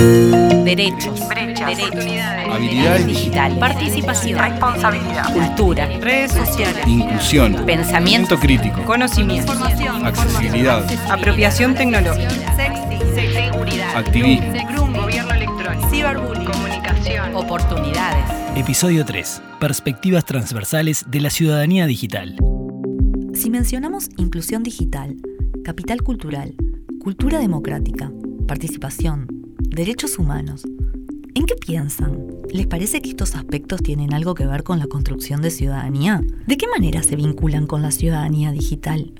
Derechos, habilidades digitales, participación, responsabilidad, cultura, redes sociales, inclusión, pensamiento crítico, conocimiento, accesibilidad, apropiación tecnológica, seguridad, activismo. gobierno electrónico, ciberbullying, comunicación, oportunidades. Episodio 3. Perspectivas transversales de la ciudadanía digital. Si mencionamos inclusión digital, capital cultural, cultura democrática, participación, derechos humanos, ¿en qué piensan? ¿Les parece que estos aspectos tienen algo que ver con la construcción de ciudadanía? ¿De qué manera se vinculan con la ciudadanía digital?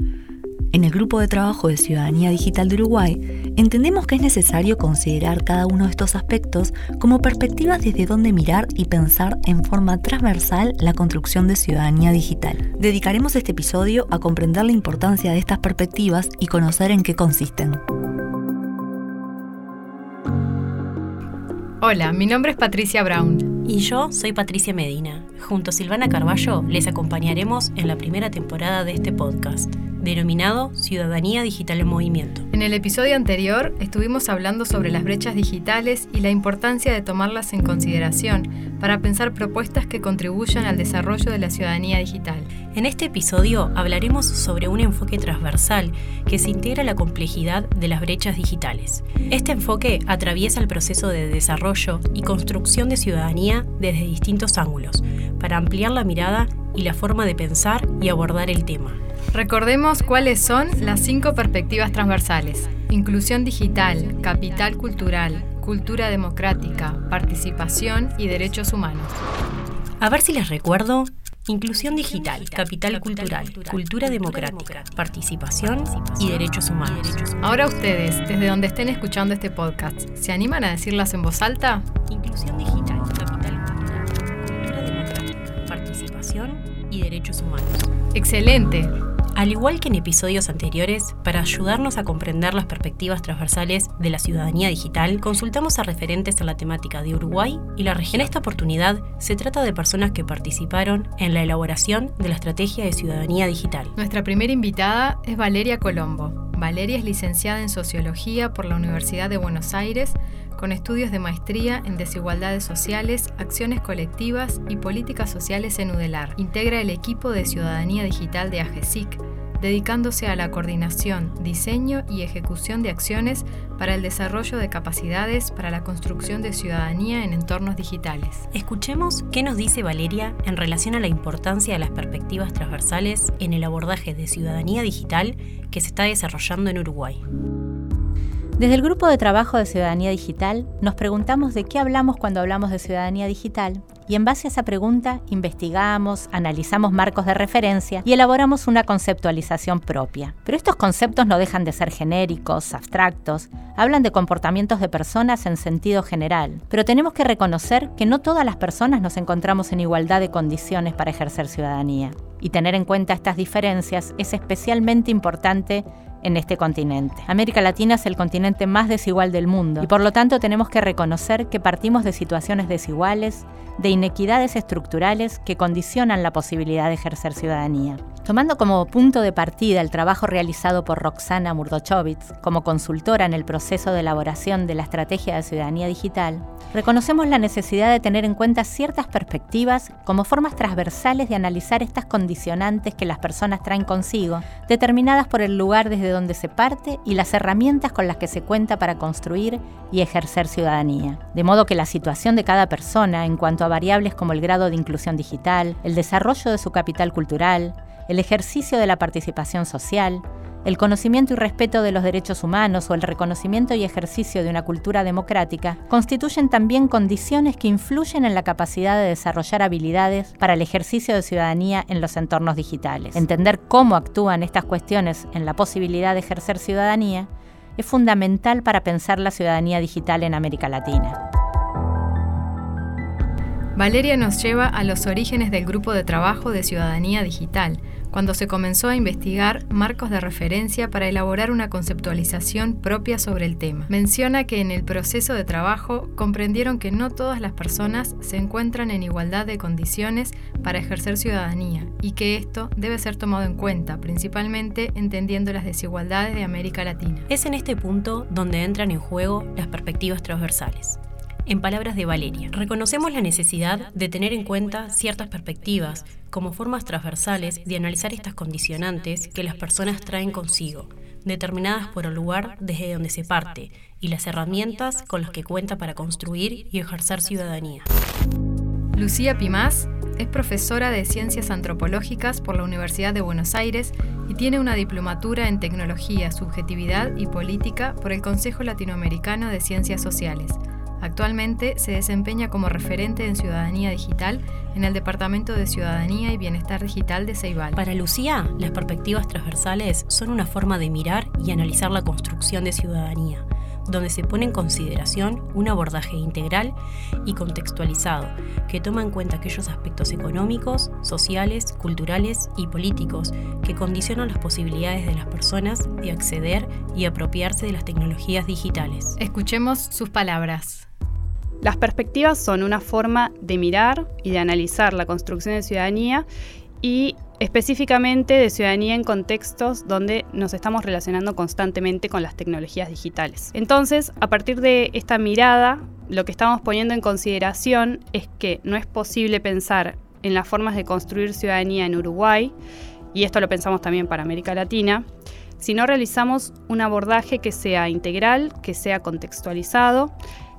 En el Grupo de Trabajo de Ciudadanía Digital de Uruguay, entendemos que es necesario considerar cada uno de estos aspectos como perspectivas desde donde mirar y pensar en forma transversal la construcción de ciudadanía digital. Dedicaremos este episodio a comprender la importancia de estas perspectivas y conocer en qué consisten. Hola, mi nombre es Patricia Brown. Y yo soy Patricia Medina. Junto a Silvana Carballo les acompañaremos en la primera temporada de este podcast denominado Ciudadanía Digital en Movimiento. En el episodio anterior estuvimos hablando sobre las brechas digitales y la importancia de tomarlas en consideración para pensar propuestas que contribuyan al desarrollo de la ciudadanía digital. En este episodio hablaremos sobre un enfoque transversal que se integra a la complejidad de las brechas digitales. Este enfoque atraviesa el proceso de desarrollo y construcción de ciudadanía desde distintos ángulos, para ampliar la mirada y la forma de pensar y abordar el tema. Recordemos cuáles son las cinco perspectivas transversales. Inclusión digital, capital cultural, cultura democrática, participación y derechos humanos. A ver si les recuerdo. Inclusión digital, capital cultural, cultura democrática, participación y derechos humanos. Ahora ustedes, desde donde estén escuchando este podcast, ¿se animan a decirlas en voz alta? Inclusión digital, capital cultural, cultura democrática, participación y derechos humanos. Excelente. Al igual que en episodios anteriores, para ayudarnos a comprender las perspectivas transversales de la ciudadanía digital, consultamos a referentes en la temática de Uruguay y la región. En esta oportunidad, se trata de personas que participaron en la elaboración de la Estrategia de Ciudadanía Digital. Nuestra primera invitada es Valeria Colombo. Valeria es licenciada en Sociología por la Universidad de Buenos Aires, con estudios de maestría en desigualdades sociales, acciones colectivas y políticas sociales en UDELAR. Integra el equipo de Ciudadanía Digital de AGESIC, dedicándose a la coordinación, diseño y ejecución de acciones para el desarrollo de capacidades para la construcción de ciudadanía en entornos digitales. Escuchemos qué nos dice Valeria en relación a la importancia de las perspectivas transversales en el abordaje de ciudadanía digital que se está desarrollando en Uruguay. Desde el Grupo de Trabajo de Ciudadanía Digital nos preguntamos de qué hablamos cuando hablamos de ciudadanía digital y en base a esa pregunta investigamos, analizamos marcos de referencia y elaboramos una conceptualización propia. Pero estos conceptos no dejan de ser genéricos, abstractos, hablan de comportamientos de personas en sentido general, pero tenemos que reconocer que no todas las personas nos encontramos en igualdad de condiciones para ejercer ciudadanía. Y tener en cuenta estas diferencias es especialmente importante en este continente. América Latina es el continente más desigual del mundo y por lo tanto tenemos que reconocer que partimos de situaciones desiguales, de inequidades estructurales que condicionan la posibilidad de ejercer ciudadanía. Tomando como punto de partida el trabajo realizado por Roxana Murdochovitz como consultora en el proceso de elaboración de la Estrategia de Ciudadanía Digital, reconocemos la necesidad de tener en cuenta ciertas perspectivas como formas transversales de analizar estas condicionantes que las personas traen consigo, determinadas por el lugar desde donde se parte y las herramientas con las que se cuenta para construir y ejercer ciudadanía. De modo que la situación de cada persona en cuanto a variables como el grado de inclusión digital, el desarrollo de su capital cultural, el ejercicio de la participación social, el conocimiento y respeto de los derechos humanos o el reconocimiento y ejercicio de una cultura democrática constituyen también condiciones que influyen en la capacidad de desarrollar habilidades para el ejercicio de ciudadanía en los entornos digitales. Entender cómo actúan estas cuestiones en la posibilidad de ejercer ciudadanía es fundamental para pensar la ciudadanía digital en América Latina. Valeria nos lleva a los orígenes del grupo de trabajo de ciudadanía digital, cuando se comenzó a investigar marcos de referencia para elaborar una conceptualización propia sobre el tema. Menciona que en el proceso de trabajo comprendieron que no todas las personas se encuentran en igualdad de condiciones para ejercer ciudadanía y que esto debe ser tomado en cuenta, principalmente entendiendo las desigualdades de América Latina. Es en este punto donde entran en juego las perspectivas transversales. En palabras de Valeria, reconocemos la necesidad de tener en cuenta ciertas perspectivas como formas transversales de analizar estas condicionantes que las personas traen consigo, determinadas por el lugar desde donde se parte y las herramientas con las que cuenta para construir y ejercer ciudadanía. Lucía Pimás es profesora de Ciencias Antropológicas por la Universidad de Buenos Aires y tiene una diplomatura en Tecnología, Subjetividad y Política por el Consejo Latinoamericano de Ciencias Sociales Actualmente se desempeña como referente en ciudadanía digital en el Departamento de Ciudadanía y Bienestar Digital de Ceibal. Para Lucía, las perspectivas transversales son una forma de mirar y analizar la construcción de ciudadanía, donde se pone en consideración un abordaje integral y contextualizado que toma en cuenta aquellos aspectos económicos, sociales, culturales y políticos que condicionan las posibilidades de las personas de acceder y apropiarse de las tecnologías digitales. Escuchemos sus palabras. Las perspectivas son una forma de mirar y de analizar la construcción de ciudadanía y específicamente de ciudadanía en contextos donde nos estamos relacionando constantemente con las tecnologías digitales. Entonces, a partir de esta mirada, lo que estamos poniendo en consideración es que no es posible pensar en las formas de construir ciudadanía en Uruguay, y esto lo pensamos también para América Latina, si no realizamos un abordaje que sea integral, que sea contextualizado,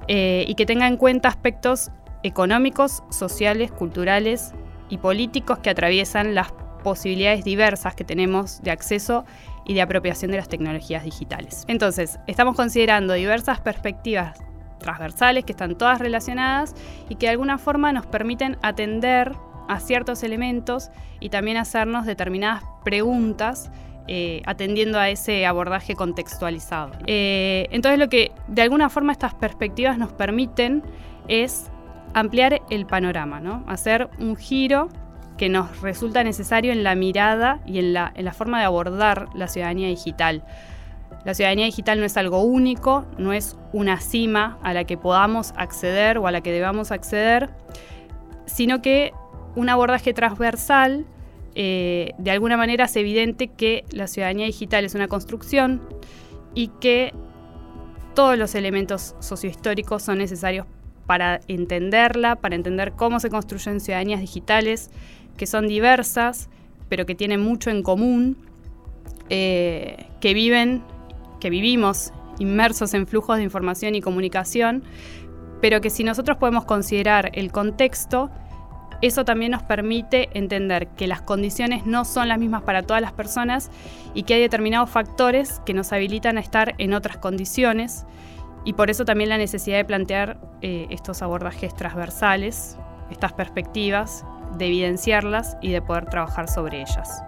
eh, y que tenga en cuenta aspectos económicos, sociales, culturales y políticos que atraviesan las posibilidades diversas que tenemos de acceso y de apropiación de las tecnologías digitales. Entonces, estamos considerando diversas perspectivas transversales que están todas relacionadas y que de alguna forma nos permiten atender a ciertos elementos y también hacernos determinadas preguntas eh, atendiendo a ese abordaje contextualizado. Eh, entonces lo que de alguna forma estas perspectivas nos permiten es ampliar el panorama, ¿no? hacer un giro que nos resulta necesario en la mirada y en la, en la forma de abordar la ciudadanía digital. La ciudadanía digital no es algo único, no es una cima a la que podamos acceder o a la que debamos acceder, sino que un abordaje transversal eh, de alguna manera es evidente que la ciudadanía digital es una construcción y que todos los elementos sociohistóricos son necesarios para entenderla, para entender cómo se construyen ciudadanías digitales, que son diversas, pero que tienen mucho en común, eh, que viven, que vivimos inmersos en flujos de información y comunicación, pero que si nosotros podemos considerar el contexto, eso también nos permite entender que las condiciones no son las mismas para todas las personas y que hay determinados factores que nos habilitan a estar en otras condiciones y por eso también la necesidad de plantear eh, estos abordajes transversales, estas perspectivas, de evidenciarlas y de poder trabajar sobre ellas.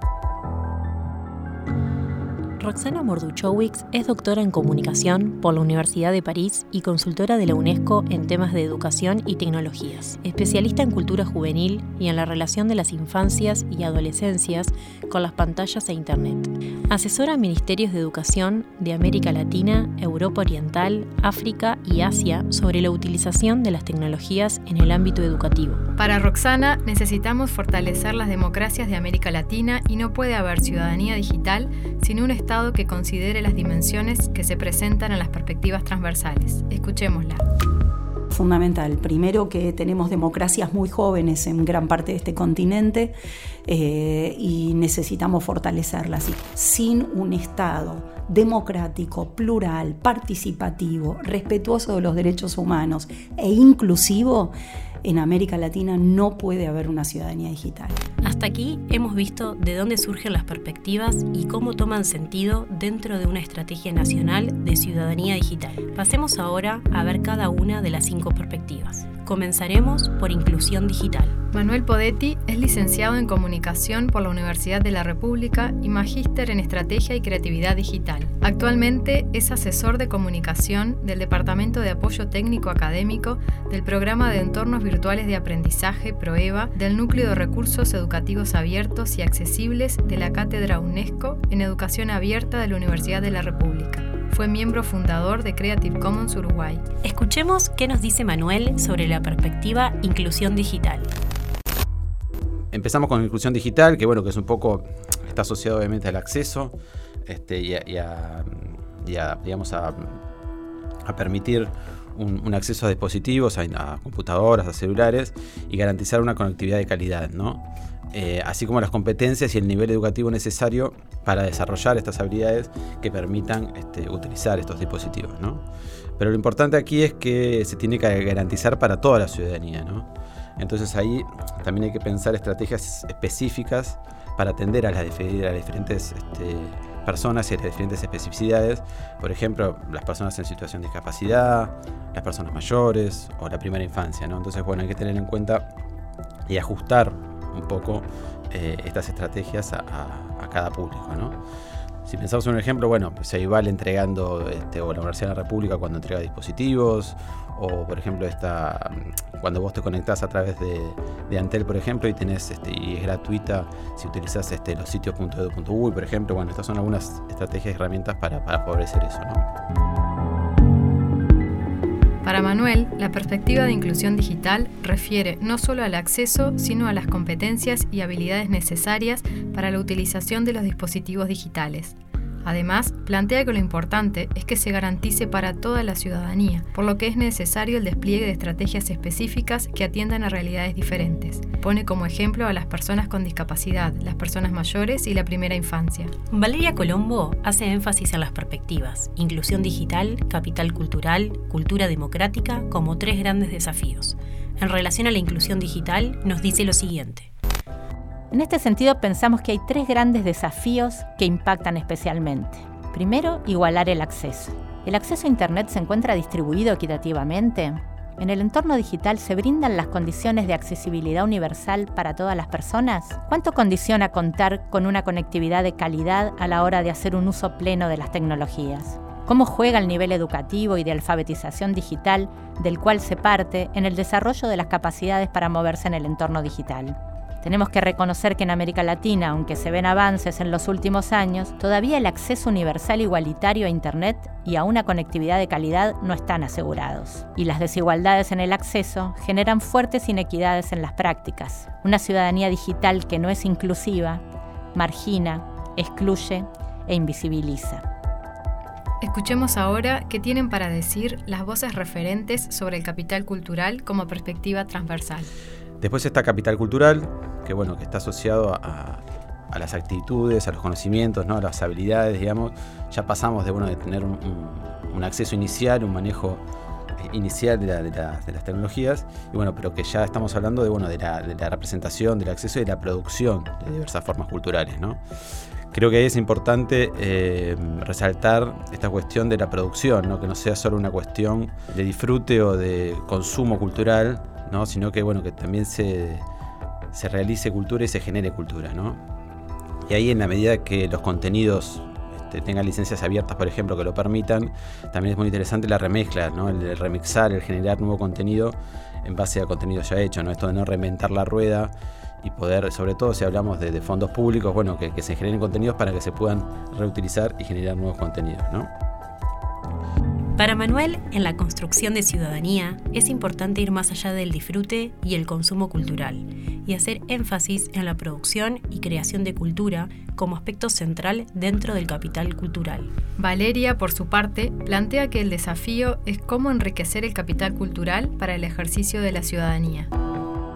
Roxana Morduchowicz es doctora en comunicación por la Universidad de París y consultora de la UNESCO en temas de educación y tecnologías, especialista en cultura juvenil y en la relación de las infancias y adolescencias con las pantallas e Internet. Asesora a ministerios de educación de América Latina, Europa Oriental, África y Asia sobre la utilización de las tecnologías en el ámbito educativo. Para Roxana, necesitamos fortalecer las democracias de América Latina y no puede haber ciudadanía digital sin un Estado que considere las dimensiones que se presentan en las perspectivas transversales. Escuchémosla fundamental. Primero que tenemos democracias muy jóvenes en gran parte de este continente eh, y necesitamos fortalecerlas. Sin un Estado democrático, plural, participativo, respetuoso de los derechos humanos e inclusivo, en América Latina no puede haber una ciudadanía digital. Hasta aquí hemos visto de dónde surgen las perspectivas y cómo toman sentido dentro de una estrategia nacional de ciudadanía digital. Pasemos ahora a ver cada una de las cinco perspectivas. Comenzaremos por inclusión digital. Manuel Podetti es licenciado en Comunicación por la Universidad de la República y magíster en Estrategia y Creatividad Digital. Actualmente es asesor de comunicación del Departamento de Apoyo Técnico Académico del Programa de Entornos Virtuales de Aprendizaje PROEVA del Núcleo de Recursos Educativos Abiertos y Accesibles de la Cátedra UNESCO en Educación Abierta de la Universidad de la República. Fue miembro fundador de Creative Commons Uruguay. Escuchemos qué nos dice Manuel sobre la perspectiva inclusión digital. Empezamos con inclusión digital, que bueno, que es un poco, está asociado obviamente al acceso este, y, a, digamos, a, permitir un, acceso a dispositivos, a, computadoras, a celulares y garantizar una conectividad de calidad, ¿no? Eh, así como las competencias y el nivel educativo necesario para desarrollar estas habilidades que permitan este, utilizar estos dispositivos. ¿no? Pero lo importante aquí es que se tiene que garantizar para toda la ciudadanía. ¿no? Entonces ahí también hay que pensar estrategias específicas para atender a las, diferentes este, personas y las diferentes especificidades. Por ejemplo, las personas en situación de discapacidad, las personas mayores o la primera infancia. ¿no? Entonces, bueno, hay que tener en cuenta y ajustar un poco eh, estas estrategias a, cada público. ¿no? Si pensamos en un ejemplo, bueno, se igual entregando, este, o la Universidad de la República cuando entrega dispositivos, o por ejemplo esta cuando vos te conectás a través de, Antel, por ejemplo, y tenés este, y es gratuita si utilizás este, los sitios.edu.uy, por ejemplo, bueno, estas son algunas estrategias y herramientas para, para favorecer eso, ¿no? Para Manuel, la perspectiva de inclusión digital refiere no solo al acceso, sino a las competencias y habilidades necesarias para la utilización de los dispositivos digitales. Además, plantea que lo importante es que se garantice para toda la ciudadanía, por lo que es necesario el despliegue de estrategias específicas que atiendan a realidades diferentes. Pone como ejemplo a las personas con discapacidad, las personas mayores y la primera infancia. Valeria Colombo hace énfasis en las perspectivas, inclusión digital, capital cultural, cultura democrática como tres grandes desafíos. En relación a la inclusión digital, nos dice lo siguiente. En este sentido, pensamos que hay tres grandes desafíos que impactan especialmente. Primero, igualar el acceso. ¿El acceso a Internet se encuentra distribuido equitativamente? ¿En el entorno digital se brindan las condiciones de accesibilidad universal para todas las personas? ¿Cuánto condiciona contar con una conectividad de calidad a la hora de hacer un uso pleno de las tecnologías? ¿Cómo juega el nivel educativo y de alfabetización digital del cual se parte en el desarrollo de las capacidades para moverse en el entorno digital? Tenemos que reconocer que en América Latina, aunque se ven avances en los últimos años, todavía el acceso universal igualitario a Internet y a una conectividad de calidad no están asegurados. Y las desigualdades en el acceso generan fuertes inequidades en las prácticas. Una ciudadanía digital que no es inclusiva margina, excluye e invisibiliza. Escuchemos ahora qué tienen para decir las voces referentes sobre el capital cultural como perspectiva transversal. Después está capital cultural, que bueno, que está asociado a, las actitudes, a los conocimientos, ¿no? a las habilidades, digamos. Ya pasamos de, bueno, de tener un, acceso inicial, un manejo eh, inicial de, las tecnologías, y bueno, pero que ya estamos hablando de, bueno, de, la, representación, del acceso y de la producción de diversas formas culturales. ¿no? Creo que es importante eh, resaltar esta cuestión de la producción, ¿no? que no sea solo una cuestión de disfrute o de consumo cultural, ¿no? sino que, bueno, que también se, se realice cultura y se genere cultura, ¿no? Y ahí en la medida que los contenidos este, tengan licencias abiertas, por ejemplo, que lo permitan, también es muy interesante la remezcla, ¿no? El, remixar, el generar nuevo contenido en base a contenido ya hecho, ¿no? Esto de no reinventar la rueda y poder, sobre todo si hablamos de, fondos públicos, bueno, que, que, se generen contenidos para que se puedan reutilizar y generar nuevos contenidos, ¿no? Para Manuel, en la construcción de ciudadanía es importante ir más allá del disfrute y el consumo cultural y hacer énfasis en la producción y creación de cultura como aspecto central dentro del capital cultural. Valeria, por su parte, plantea que el desafío es cómo enriquecer el capital cultural para el ejercicio de la ciudadanía.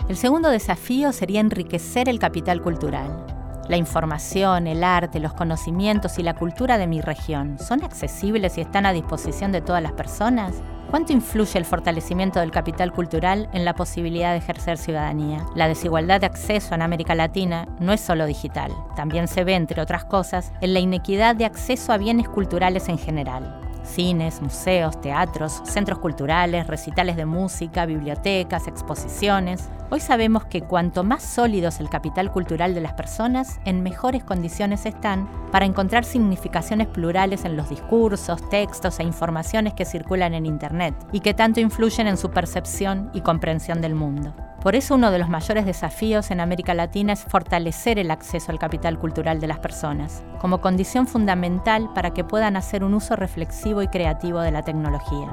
El segundo desafío sería enriquecer el capital cultural. La información, el arte, los conocimientos y la cultura de mi región son accesibles y están a disposición de todas las personas? ¿Cuánto influye el fortalecimiento del capital cultural en la posibilidad de ejercer ciudadanía? La desigualdad de acceso en América Latina no es solo digital, también se ve, entre otras cosas, en la inequidad de acceso a bienes culturales en general. Cines, museos, teatros, centros culturales, recitales de música, bibliotecas, exposiciones. Hoy sabemos que cuanto más sólido es el capital cultural de las personas, en mejores condiciones están para encontrar significaciones plurales en los discursos, textos e informaciones que circulan en Internet y que tanto influyen en su percepción y comprensión del mundo. Por eso uno de los mayores desafíos en América Latina es fortalecer el acceso al capital cultural de las personas, como condición fundamental para que puedan hacer un uso reflexivo y creativo de la tecnología.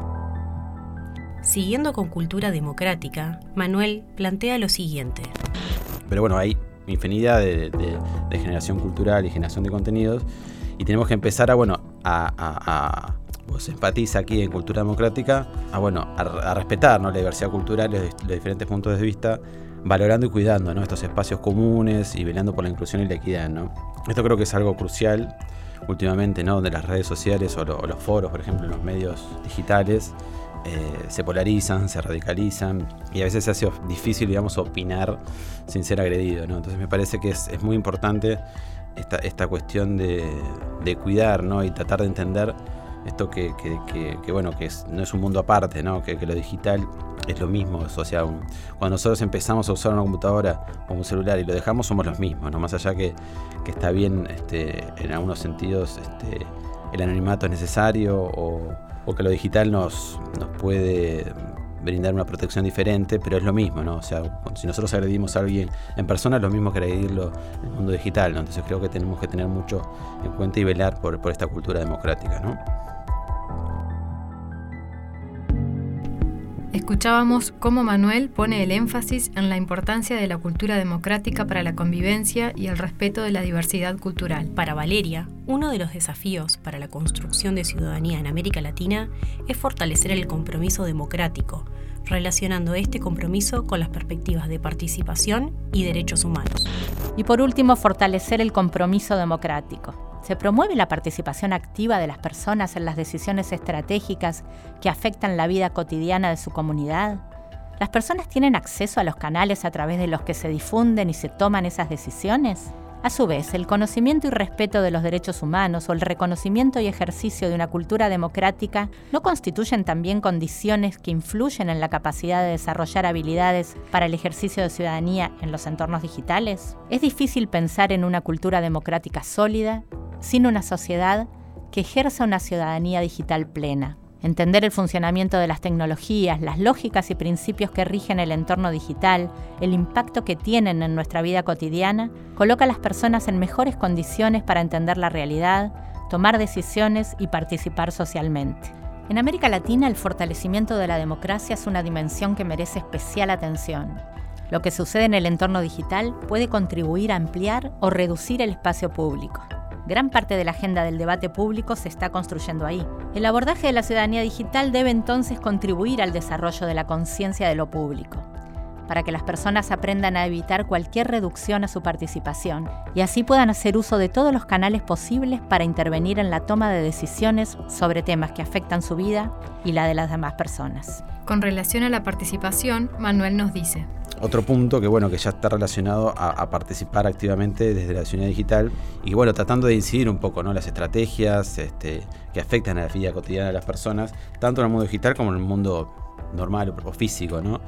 Siguiendo con cultura democrática, Manuel plantea lo siguiente. Pero bueno, hay infinidad de, generación cultural y generación de contenidos y tenemos que empezar a, bueno, a pues, empatiza aquí en Cultura Democrática a, bueno, a, respetar la diversidad cultural, los, los, diferentes puntos de vista, valorando y cuidando estos espacios comunes y velando por la inclusión y la equidad. ¿no? Esto creo que es algo crucial últimamente, ¿no? donde las redes sociales o, los foros, por ejemplo, los medios digitales, eh, se polarizan, se radicalizan y a veces se hace difícil, digamos, opinar sin ser agredido. ¿no? Entonces me parece que es, es muy importante esta, esta cuestión de, de cuidar ¿no? y tratar de entender esto que, bueno, que no es un mundo aparte, ¿no? que, lo digital es lo mismo. O sea, cuando nosotros empezamos a usar una computadora o un celular y lo dejamos, somos los mismos, ¿no? más allá que, está bien este, en algunos sentidos este, el anonimato es necesario o, que lo digital nos, nos puede brindar una protección diferente, pero es lo mismo, ¿no? O sea, si nosotros agredimos a alguien en persona, es lo mismo que agredirlo en el mundo digital, ¿no? Entonces creo que tenemos que tener mucho en cuenta y velar por, por esta cultura democrática, ¿no? Escuchábamos cómo Manuel pone el énfasis en la importancia de la cultura democrática para la convivencia y el respeto de la diversidad cultural. Para Valeria, uno de los desafíos para la construcción de ciudadanía en América Latina es fortalecer el compromiso democrático, relacionando este compromiso con las perspectivas de participación y derechos humanos. Y por último, fortalecer el compromiso democrático. ¿Se promueve la participación activa de las personas en las decisiones estratégicas que afectan la vida cotidiana de su comunidad? ¿Las personas tienen acceso a los canales a través de los que se difunden y se toman esas decisiones? A su vez, el conocimiento y respeto de los derechos humanos o el reconocimiento y ejercicio de una cultura democrática no constituyen también condiciones que influyen en la capacidad de desarrollar habilidades para el ejercicio de ciudadanía en los entornos digitales. Es difícil pensar en una cultura democrática sólida sin una sociedad que ejerza una ciudadanía digital plena. Entender el funcionamiento de las tecnologías, las lógicas y principios que rigen el entorno digital, el impacto que tienen en nuestra vida cotidiana, coloca a las personas en mejores condiciones para entender la realidad, tomar decisiones y participar socialmente. En América Latina el fortalecimiento de la democracia es una dimensión que merece especial atención. Lo que sucede en el entorno digital puede contribuir a ampliar o reducir el espacio público. Gran parte de la agenda del debate público se está construyendo ahí. El abordaje de la ciudadanía digital debe entonces contribuir al desarrollo de la conciencia de lo público, para que las personas aprendan a evitar cualquier reducción a su participación y así puedan hacer uso de todos los canales posibles para intervenir en la toma de decisiones sobre temas que afectan su vida y la de las demás personas. Con relación a la participación, Manuel nos dice, otro punto que bueno que ya está relacionado a, participar activamente desde la ciudadanía digital y bueno tratando de incidir un poco no las estrategias este, que afectan a la vida cotidiana de las personas tanto en el mundo digital como en el mundo normal o físico no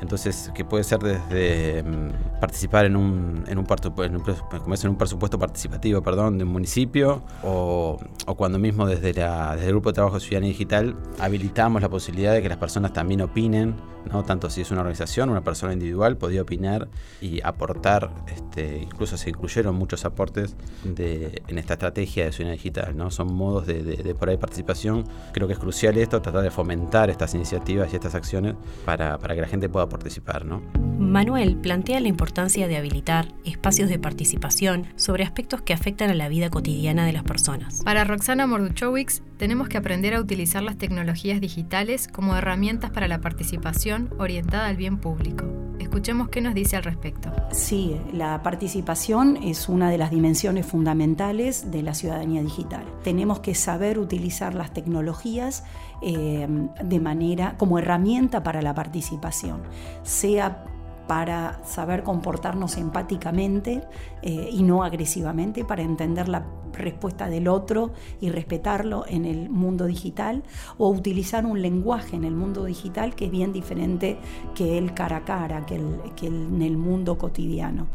entonces, que puede ser desde mm, participar en un, en un, en un, presupuesto participativo perdón, de un municipio o, o cuando mismo desde, la, desde el Grupo de Trabajo de Ciudadanía Digital habilitamos la posibilidad de que las personas también opinen, ¿no? tanto si es una organización, una persona individual, podía opinar y aportar, este, incluso se incluyeron muchos aportes de, en esta estrategia de Ciudadanía Digital. ¿no? Son modos de, de, de por ahí participación. Creo que es crucial esto, tratar de fomentar estas iniciativas y estas acciones para, para que la gente pueda participar. ¿no? Manuel plantea la importancia de habilitar espacios de participación sobre aspectos que afectan a la vida cotidiana de las personas. Para Roxana Morduchowicz, tenemos que aprender a utilizar las tecnologías digitales como herramientas para la participación orientada al bien público. Escuchemos qué nos dice al respecto. Sí, la participación es una de las dimensiones fundamentales de la ciudadanía digital. Tenemos que saber utilizar las tecnologías eh, de manera como herramienta para la participación, sea para saber comportarnos empáticamente eh, y no agresivamente, para entender la respuesta del otro y respetarlo en el mundo digital, o utilizar un lenguaje en el mundo digital que es bien diferente que el cara a cara, que, que en el mundo cotidiano.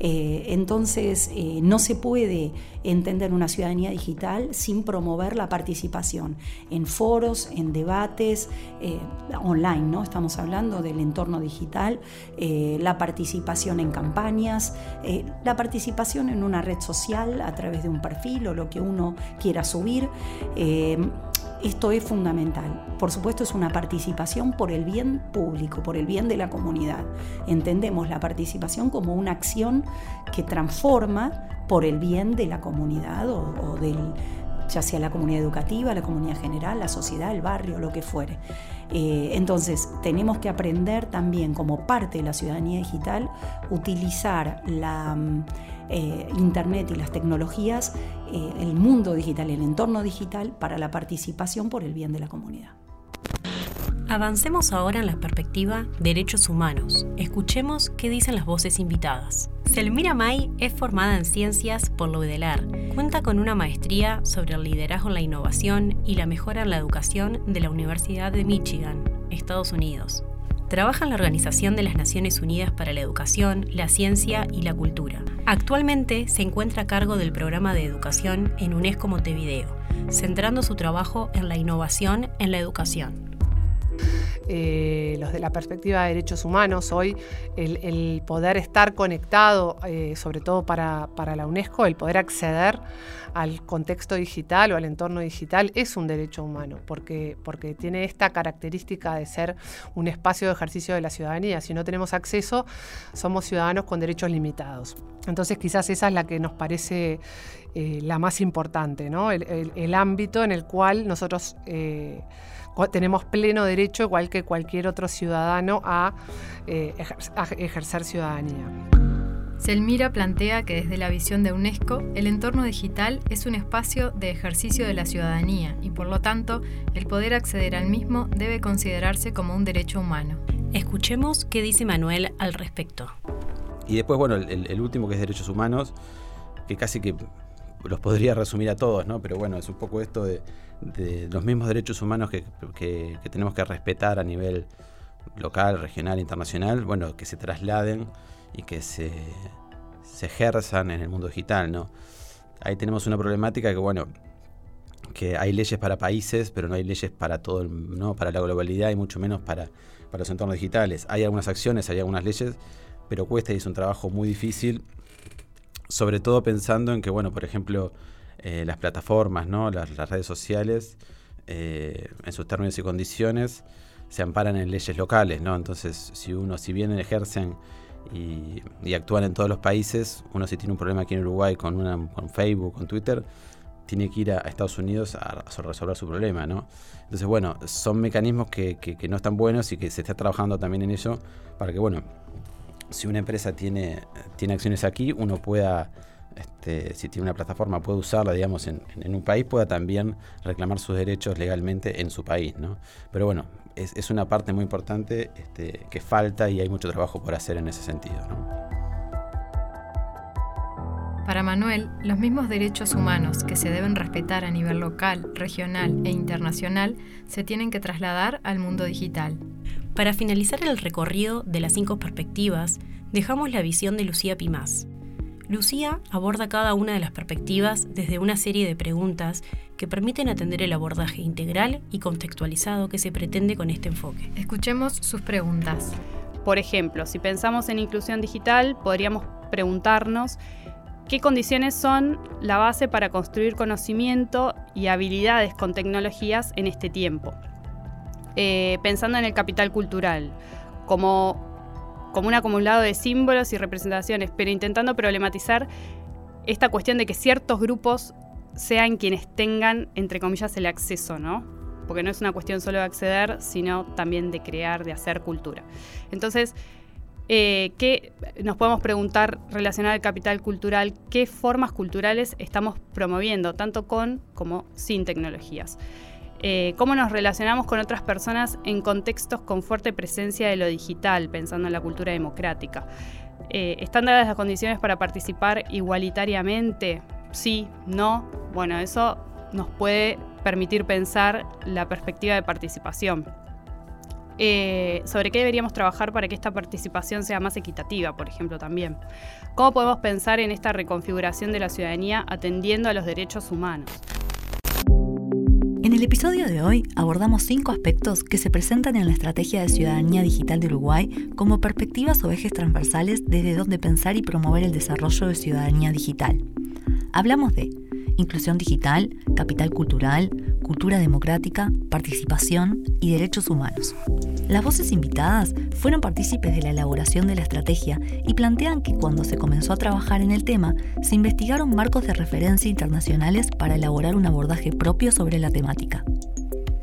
Eh, entonces, eh, no se puede entender una ciudadanía digital sin promover la participación en foros, en debates, eh, online, ¿no? Estamos hablando del entorno digital, la participación en campañas, la participación en una red social a través de un perfil o lo que uno quiera subir. Esto es fundamental. Por supuesto es una participación por el bien público, por el bien de la comunidad. Entendemos la participación como una acción que transforma por el bien de la comunidad o, del, ya sea la comunidad educativa, la comunidad general, la sociedad, el barrio, lo que fuere. Eh, entonces, tenemos que aprender también como parte de la ciudadanía digital, utilizar la mm, eh, Internet y las tecnologías, eh, el mundo digital, el entorno digital, para la participación por el bien de la comunidad. Avancemos ahora en la perspectiva derechos humanos. Escuchemos qué dicen las voces invitadas. Selmira May es formada en ciencias por la UDELAR. Cuenta con una maestría sobre el liderazgo en la innovación y la mejora en la educación de la Universidad de Michigan, Estados Unidos. Trabaja en la Organización de las Naciones Unidas para la Educación, la Ciencia y la Cultura. Actualmente se encuentra a cargo del programa de educación en UNESCO Montevideo, centrando su trabajo en la innovación en la educación. Eh, los de la perspectiva de derechos humanos, hoy el, poder estar conectado, eh, sobre todo para, la UNESCO, el poder acceder al contexto digital o al entorno digital es un derecho humano, porque, porque tiene esta característica de ser un espacio de ejercicio de la ciudadanía. Si no tenemos acceso, somos ciudadanos con derechos limitados. Entonces quizás esa es la que nos parece eh, la más importante, ¿no? el, ámbito en el cual nosotros tenemos pleno derecho, igual que cualquier otro ciudadano, a, eh, ejercer ciudadanía. Selmira plantea que desde la visión de UNESCO, el entorno digital es un espacio de ejercicio de la ciudadanía y por lo tanto el poder acceder al mismo debe considerarse como un derecho humano. Escuchemos qué dice Manuel al respecto. Y después, bueno, el, último que es derechos humanos, que casi que los podría resumir a todos, ¿no? Pero bueno, es un poco esto de de los mismos derechos humanos que, tenemos que respetar a nivel local, regional, internacional, bueno, que se trasladen y que se, se ejerzan en el mundo digital, ¿no? Ahí tenemos una problemática que, bueno, que hay leyes para países, pero no hay leyes para todo, ¿no? para la globalidad y mucho menos para, para los entornos digitales. Hay algunas acciones, hay algunas leyes, pero cuesta y es un trabajo muy difícil, sobre todo pensando en que, bueno, por ejemplo, eh, las plataformas, ¿no? las, redes sociales, eh, en sus términos y condiciones, se amparan en leyes locales. ¿no? Entonces, si uno, si bien ejercen y, actúan en todos los países, uno si tiene un problema aquí en Uruguay con, una, con Facebook, con Twitter, tiene que ir a, Estados Unidos a, resolver su problema, ¿no? Entonces, bueno, son mecanismos que, que, no están buenos y que se está trabajando también en ello para que, bueno, si una empresa tiene, tiene acciones aquí, uno pueda este, si tiene una plataforma, puede usarla, digamos, en, un país, pueda también reclamar sus derechos legalmente en su país, ¿no? Pero bueno, es, una parte muy importante este, que falta y hay mucho trabajo por hacer en ese sentido, Para Manuel, los mismos derechos humanos que se deben respetar a nivel local, regional e internacional se tienen que trasladar al mundo digital. Para finalizar el recorrido de las cinco perspectivas, dejamos la visión de Lucía Pimás, Lucía aborda cada una de las perspectivas desde una serie de preguntas que permiten atender el abordaje integral y contextualizado que se pretende con este enfoque. Escuchemos sus preguntas. Por ejemplo, si pensamos en inclusión digital, podríamos preguntarnos qué condiciones son la base para construir conocimiento y habilidades con tecnologías en este tiempo. Eh, pensando en el capital cultural, como como un acumulado de símbolos y representaciones, pero intentando problematizar esta cuestión de que ciertos grupos sean quienes tengan, entre comillas, el acceso, ¿no? Porque no es una cuestión solo de acceder, sino también de crear, de hacer cultura. Entonces, eh, ¿qué nos podemos preguntar relacionado al capital cultural? ¿Qué formas culturales estamos promoviendo, tanto con como sin tecnologías? Eh, cómo nos relacionamos con otras personas en contextos con fuerte presencia de lo digital, pensando en la cultura democrática. Eh, ¿Están dadas las condiciones para participar igualitariamente? Sí, no. Bueno, eso nos puede permitir pensar la perspectiva de participación. Eh, sobre qué deberíamos trabajar para que esta participación sea más equitativa, por ejemplo, también. ¿Cómo podemos pensar en esta reconfiguración de la ciudadanía atendiendo a los derechos humanos? En el episodio de hoy abordamos cinco aspectos que se presentan en la Estrategia de Ciudadanía Digital de Uruguay como perspectivas o ejes transversales desde donde pensar y promover el desarrollo de ciudadanía digital. Hablamos de inclusión digital, capital cultural, cultura democrática, participación y derechos humanos. Las voces invitadas fueron partícipes de la elaboración de la estrategia y plantean que cuando se comenzó a trabajar en el tema, se investigaron marcos de referencia internacionales para elaborar un abordaje propio sobre la temática.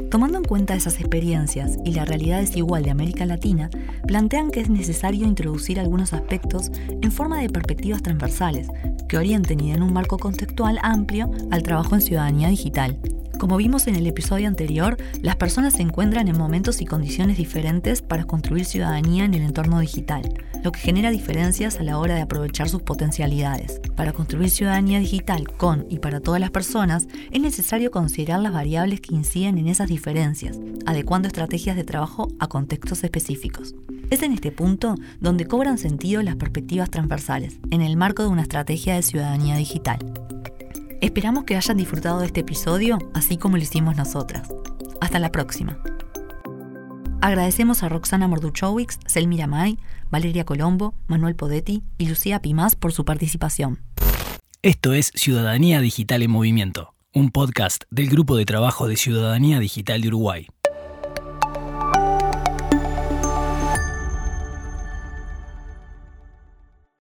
Tomando en cuenta esas experiencias y la realidad desigual de América Latina, plantean que es necesario introducir algunos aspectos en forma de perspectivas transversales que orienten y den un marco contextual amplio al trabajo en ciudadanía digital. Como vimos en el episodio anterior, las personas se encuentran en momentos y condiciones diferentes para construir ciudadanía en el entorno digital, lo que genera diferencias a la hora de aprovechar sus potencialidades. Para construir ciudadanía digital con y para todas las personas, es necesario considerar las variables que inciden en esas diferencias, adecuando estrategias de trabajo a contextos específicos. Es en este punto donde cobran sentido las perspectivas transversales, en el marco de una estrategia de ciudadanía digital. Esperamos que hayan disfrutado de este episodio, así como lo hicimos nosotras. Hasta la próxima. Agradecemos a Roxana Morduchowicz, Selmira May, Valeria Colombo, Manuel Podetti y Lucía Pimas por su participación. Esto es Ciudadanía Digital en Movimiento, un podcast del Grupo de Trabajo de Ciudadanía Digital de Uruguay.